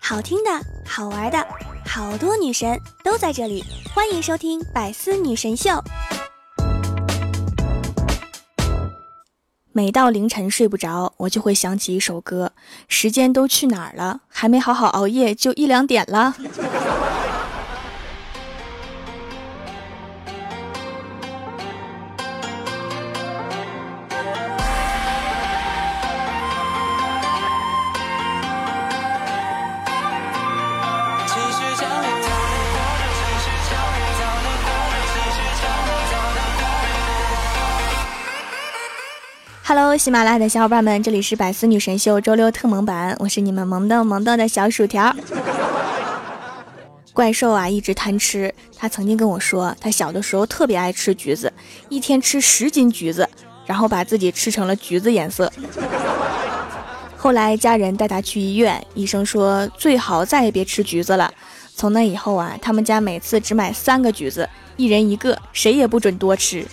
好听的，好玩的，好多女神都在这里，欢迎收听《百思女神秀》。每到凌晨睡不着，我就会想起一首歌：时间都去哪儿了？还没好好熬夜，就一两点了。Hello，喜马拉雅的小伙伴们，这里是百思女神秀周六特萌版，我是你们萌逗萌逗的小薯条。怪兽啊，一直贪吃。他曾经跟我说，他小的时候特别爱吃橘子，一天吃十斤橘子，然后把自己吃成了橘子颜色。后来家人带他去医院，医生说最好再也别吃橘子了。从那以后啊，他们家每次只买三个橘子，一人一个，谁也不准多吃。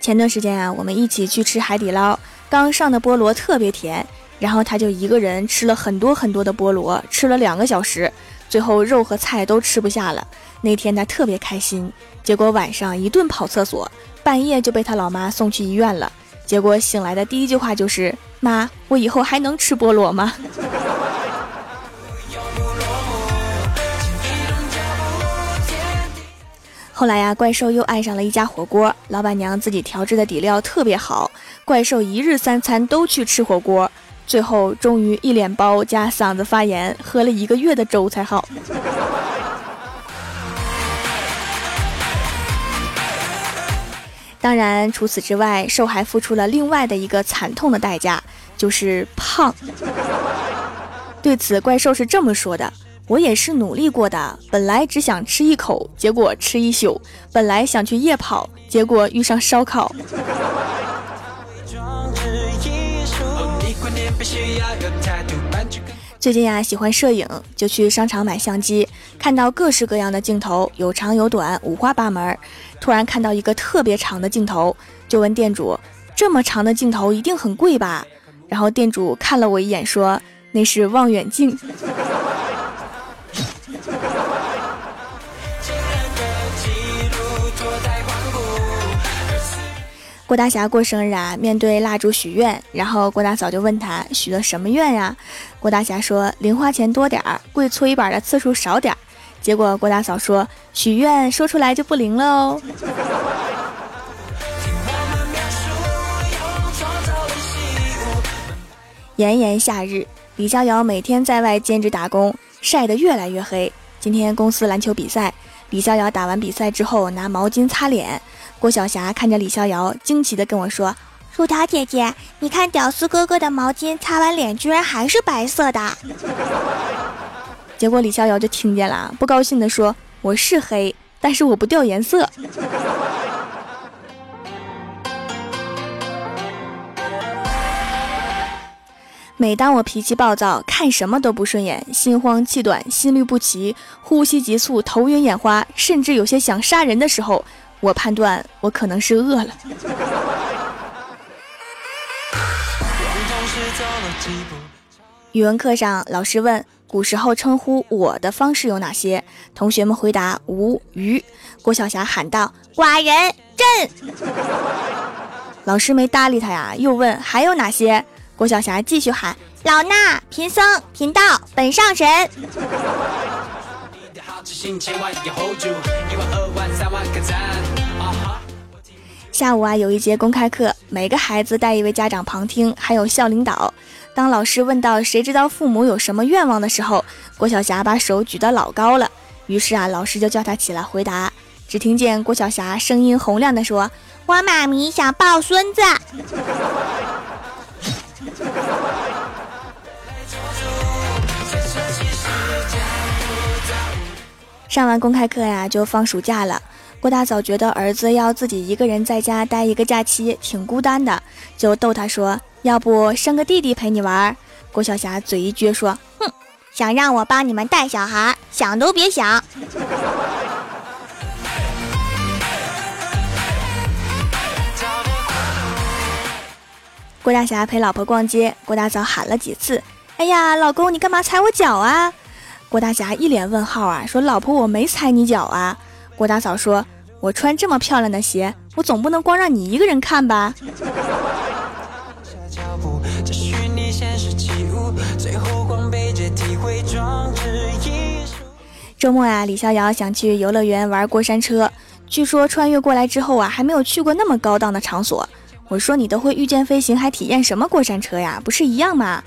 前段时间啊，我们一起去吃海底捞，刚上的菠萝特别甜，然后他就一个人吃了很多很多的菠萝，吃了两个小时，最后肉和菜都吃不下了。那天他特别开心，结果晚上一顿跑厕所，半夜就被他老妈送去医院了。结果醒来的第一句话就是：“妈，我以后还能吃菠萝吗？”后来呀，怪兽又爱上了一家火锅，老板娘自己调制的底料特别好，怪兽一日三餐都去吃火锅，最后终于一脸包加嗓子发炎，喝了一个月的粥才好。当然，除此之外，兽还付出了另外的一个惨痛的代价，就是胖。对此，怪兽是这么说的。我也是努力过的，本来只想吃一口，结果吃一宿；本来想去夜跑，结果遇上烧烤。最近呀，喜欢摄影，就去商场买相机，看到各式各样的镜头，有长有短，五花八门。突然看到一个特别长的镜头，就问店主：“这么长的镜头一定很贵吧？”然后店主看了我一眼，说：“那是望远镜。”郭大侠过生日啊，面对蜡烛许愿，然后郭大嫂就问他许了什么愿呀？郭大侠说零花钱多点儿，跪搓衣板的次数少点儿。结果郭大嫂说许愿说出来就不灵了哦。炎炎夏日，李逍遥每天在外兼职打工，晒得越来越黑。今天公司篮球比赛，李逍遥打完比赛之后拿毛巾擦脸。郭晓霞看着李逍遥，惊奇的跟我说：“薯条姐姐，你看屌丝哥哥的毛巾擦完脸居然还是白色的。”结果李逍遥就听见了，不高兴的说：“我是黑，但是我不掉颜色。”每当我脾气暴躁，看什么都不顺眼，心慌气短，心律不齐，呼吸急促，头晕眼花，甚至有些想杀人的时候。我判断我可能是饿了。语文课上，老师问古时候称呼我的方式有哪些？同学们回答吴、虞。郭晓霞喊道：“寡人朕。”老师没搭理他呀，又问还有哪些？郭晓霞继续喊：“老衲贫僧贫道本上神。”下午啊，有一节公开课，每个孩子带一位家长旁听，还有校领导。当老师问到谁知道父母有什么愿望的时候，郭晓霞把手举得老高了。于是啊，老师就叫他起来回答。只听见郭晓霞声音洪亮地说：“我妈咪想抱孙子。”上完公开课呀，就放暑假了。郭大嫂觉得儿子要自己一个人在家待一个假期，挺孤单的，就逗他说：“要不生个弟弟陪你玩？”郭晓霞嘴一撅说：“哼，想让我帮你们带小孩，想都别想。”郭大侠陪老婆逛街，郭大嫂喊了几次：“哎呀，老公，你干嘛踩我脚啊？”郭大侠一脸问号啊，说：“老婆，我没踩你脚啊。”郭大嫂说：“我穿这么漂亮的鞋，我总不能光让你一个人看吧？”周末啊，李逍遥想去游乐园玩过山车。据说穿越过来之后啊，还没有去过那么高档的场所。我说你都会御剑飞行，还体验什么过山车呀？不是一样吗？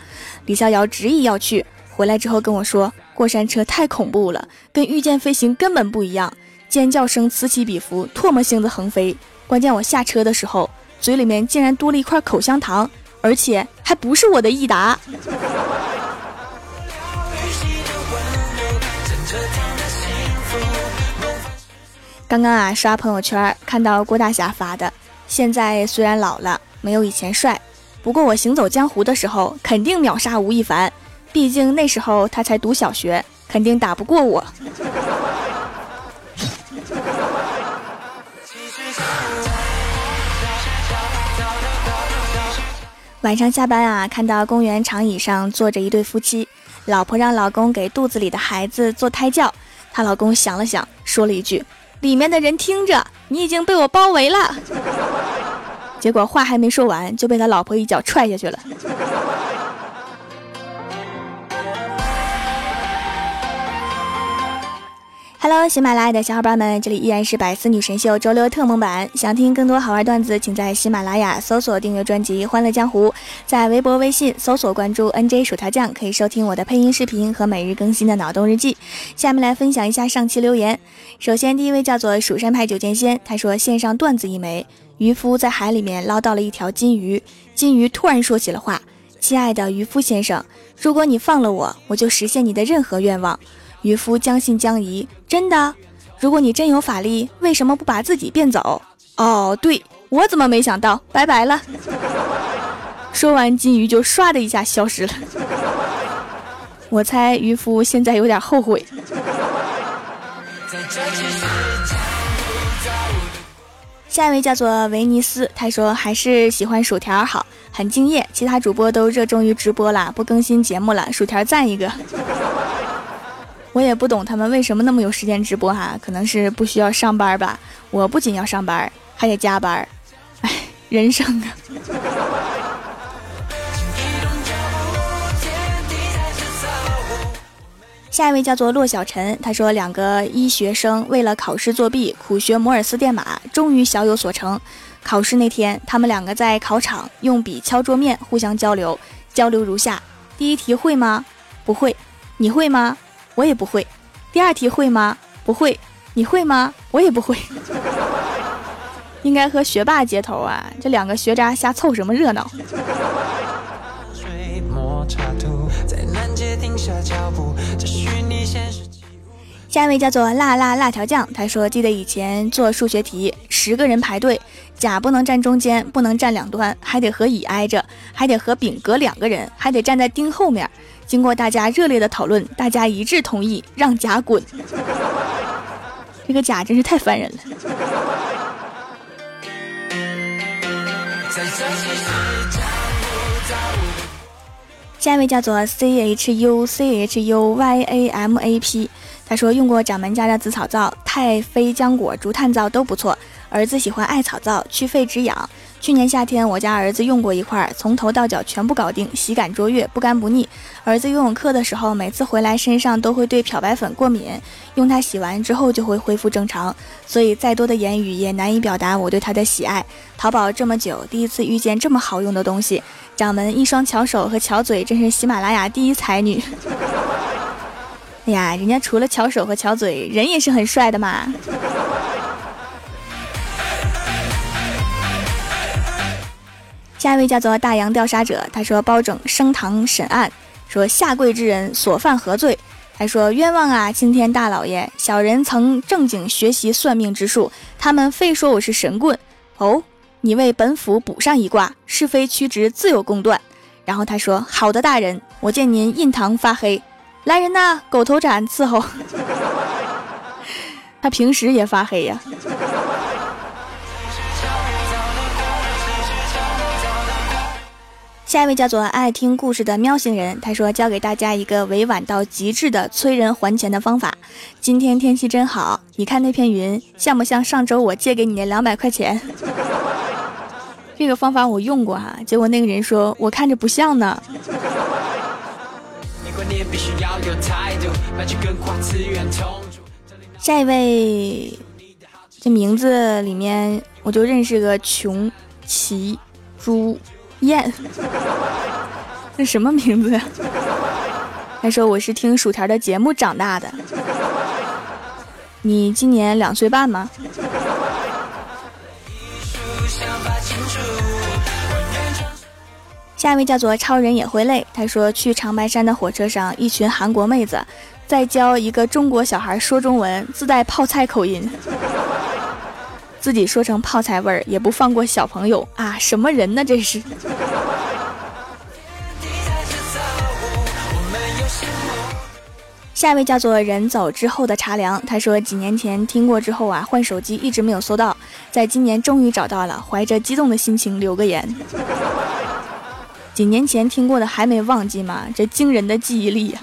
李逍遥执意要去，回来之后跟我说，过山车太恐怖了，跟御剑飞行根本不一样，尖叫声此起彼伏，唾沫星子横飞。关键我下车的时候，嘴里面竟然多了一块口香糖，而且还不是我的益达。刚刚啊，刷朋友圈看到郭大侠发的，现在虽然老了，没有以前帅，不过我行走江湖的时候肯定秒杀吴亦凡，毕竟那时候他才读小学，肯定打不过我。晚上下班啊，看到公园长椅上坐着一对夫妻，老婆让老公给肚子里的孩子做胎教，她老公想了想，说了一句。里面的人听着，你已经被我包围了。结果话还没说完，就被他老婆一脚踹下去了。Hello，喜马拉雅的小伙伴们，这里依然是百思女神秀周六特蒙版。想听更多好玩段子，请在喜马拉雅搜索订阅专辑《欢乐江湖》，在微博、微信搜索关注 NJ 薯条酱，可以收听我的配音视频和每日更新的脑洞日记。下面来分享一下上期留言。首先，第一位叫做蜀山派九剑仙，他说线上段子一枚：渔夫在海里面捞到了一条金鱼，金鱼突然说起了话：“亲爱的渔夫先生，如果你放了我，我就实现你的任何愿望。”渔夫将信将疑，真的？如果你真有法力，为什么不把自己变走？哦，对我怎么没想到？拜拜了。说完，金鱼就唰的一下消失了。我猜渔夫现在有点后悔。下一位叫做维尼斯，他说还是喜欢薯条好，很敬业。其他主播都热衷于直播了，不更新节目了，薯条赞一个。我也不懂他们为什么那么有时间直播哈，可能是不需要上班吧。我不仅要上班，还得加班，哎，人生啊。下一位叫做骆小晨，他说两个医学生为了考试作弊，苦学摩尔斯电码，终于小有所成。考试那天，他们两个在考场用笔敲桌面，互相交流，交流如下：第一题会吗？不会。你会吗？我也不会，第二题会吗？不会，你会吗？我也不会，应该和学霸接头啊！这两个学渣瞎凑什么热闹？下一位叫做辣辣辣条酱，他说：“记得以前做数学题，十个人排队，甲不能站中间，不能站两端，还得和乙挨着，还得和丙隔两个人，还得站在丁后面。”经过大家热烈的讨论，大家一致同意让甲滚。这个甲真是太烦人了。下一位叫做 C H U C H U Y A M A P，他说用过掌门家的紫草皂、太妃浆果竹炭皂都不错，儿子喜欢艾草皂，去痱止痒。去年夏天，我家儿子用过一块，从头到脚全部搞定，洗感卓越，不干不腻。儿子游泳课的时候，每次回来身上都会对漂白粉过敏，用它洗完之后就会恢复正常。所以再多的言语也难以表达我对它的喜爱。淘宝这么久，第一次遇见这么好用的东西。掌门一双巧手和巧嘴，真是喜马拉雅第一才女。哎呀，人家除了巧手和巧嘴，人也是很帅的嘛。下一位叫做大洋调查者，他说包拯升堂审案，说下跪之人所犯何罪？他说冤枉啊，青天大老爷，小人曾正经学习算命之术，他们非说我是神棍。哦，你为本府卜上一卦，是非曲直自有公断。然后他说好的大人，我见您印堂发黑，来人呐，狗头斩伺候。他平时也发黑呀。下一位叫做爱听故事的喵星人，他说教给大家一个委婉到极致的催人还钱的方法。今天天气真好，你看那片云像不像上周我借给你那两百块钱？这个方法我用过哈，结果那个人说我看着不像呢。下一位，这名字里面我就认识个穷奇朱燕，这什么名字呀？他说我是听薯条的节目长大的。你今年两岁半吗？下一位叫做超人也会累。他说去长白山的火车上，一群韩国妹子在教一个中国小孩说中文，自带泡菜口音，自己说成泡菜味儿，也不放过小朋友啊！什么人呢？这是。下一位叫做人走之后的茶凉，他说几年前听过之后啊，换手机一直没有搜到，在今年终于找到了，怀着激动的心情留个言。几年前听过的还没忘记吗？这惊人的记忆力！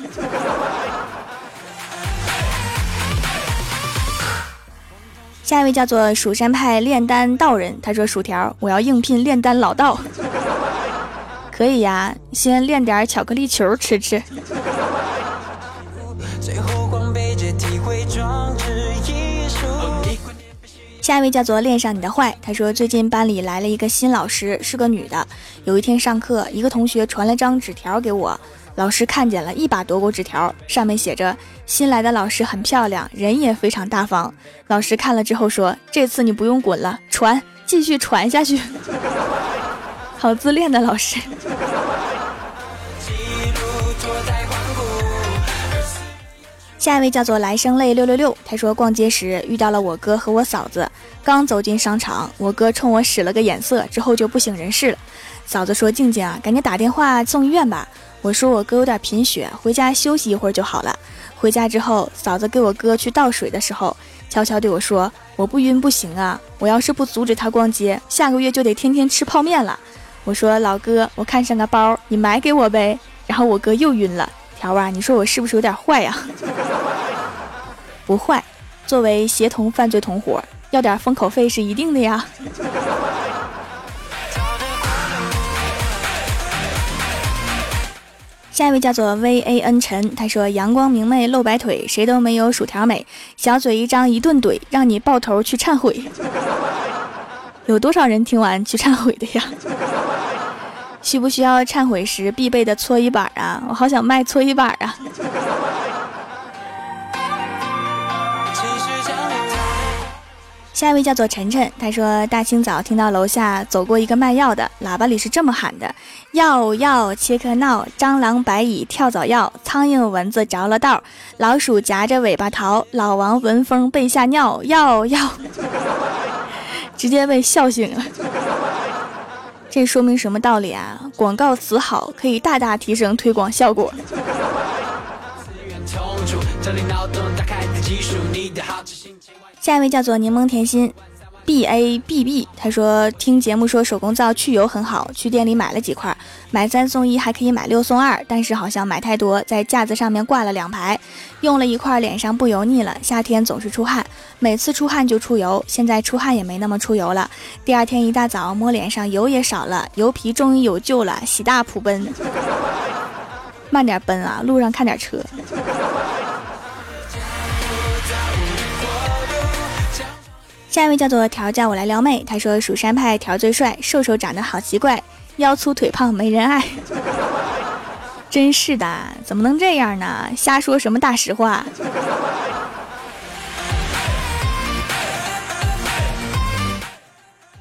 下一位叫做蜀山派炼丹道人，他说：“薯条，我要应聘炼丹老道。”可以呀，先炼点巧克力球吃吃。下一位叫做恋上你的坏，他说最近班里来了一个新老师，是个女的。有一天上课，一个同学传了张纸条给我，老师看见了，一把夺过纸条，上面写着：“新来的老师很漂亮，人也非常大方。”老师看了之后说：“这次你不用滚了，传，继续传下去。”好自恋的老师。下一位叫做来生泪六六六，他说逛街时遇到了我哥和我嫂子，刚走进商场，我哥冲我使了个眼色，之后就不省人事了。嫂子说：“静静啊，赶紧打电话送医院吧。”我说：“我哥有点贫血，回家休息一会儿就好了。”回家之后，嫂子给我哥去倒水的时候，悄悄对我说：“我不晕不行啊，我要是不阻止他逛街，下个月就得天天吃泡面了。”我说：“老哥，我看上个包，你买给我呗。”然后我哥又晕了。条啊，你说我是不是有点坏呀？不坏，作为协同犯罪同伙，要点封口费是一定的呀。下一位叫做 V A N 陈，他说：“阳光明媚露白腿，谁都没有薯条美。小嘴一张一顿怼，让你抱头去忏悔。有多少人听完去忏悔的呀？” 需不需要忏悔时必备的搓衣板啊？我好想卖搓衣板啊！下一位叫做晨晨，他说大清早听到楼下走过一个卖药的，喇叭里是这么喊的：药药切克闹，蟑螂白蚁跳蚤药，苍蝇蚊子着了道，老鼠夹着尾巴逃，老王闻风被吓尿，药药，直接被笑醒了。这说明什么道理啊？广告词好，可以大大提升推广效果。下一位叫做柠檬甜心。b a b b，他说听节目说手工皂去油很好，去店里买了几块，买三送一还可以买六送二，但是好像买太多，在架子上面挂了两排，用了一块脸上不油腻了。夏天总是出汗，每次出汗就出油，现在出汗也没那么出油了。第二天一大早摸脸上油也少了，油皮终于有救了，喜大普奔。慢点奔啊，路上看点车。下一位叫做条，叫我来撩妹。他说：“蜀山派条最帅，瘦瘦长得好奇怪，腰粗腿胖没人爱。”真是的，怎么能这样呢？瞎说什么大实话？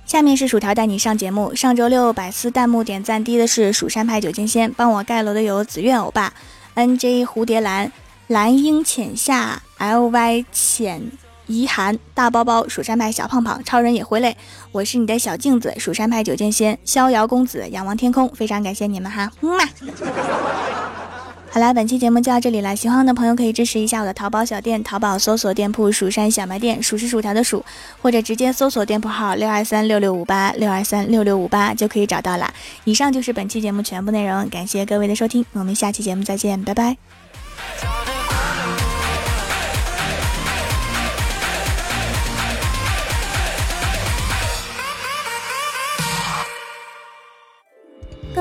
下面是薯条带你上节目。上周六百思弹幕点赞低的是蜀山派九剑仙，帮我盖楼的有紫苑欧巴、N J 蝴蝶兰、蓝鹰浅夏、L Y 浅。遗寒大包包，蜀山派小胖胖，超人也会累。我是你的小镜子，蜀山派九剑仙，逍遥公子，仰望天空。非常感谢你们哈，么。好啦，本期节目就到这里了。喜欢的朋友可以支持一下我的淘宝小店，淘宝搜索店铺“蜀山小卖店”，数是薯条的数，或者直接搜索店铺号六二三六六五八六二三六六五八就可以找到了。以上就是本期节目全部内容，感谢各位的收听，我们下期节目再见，拜拜。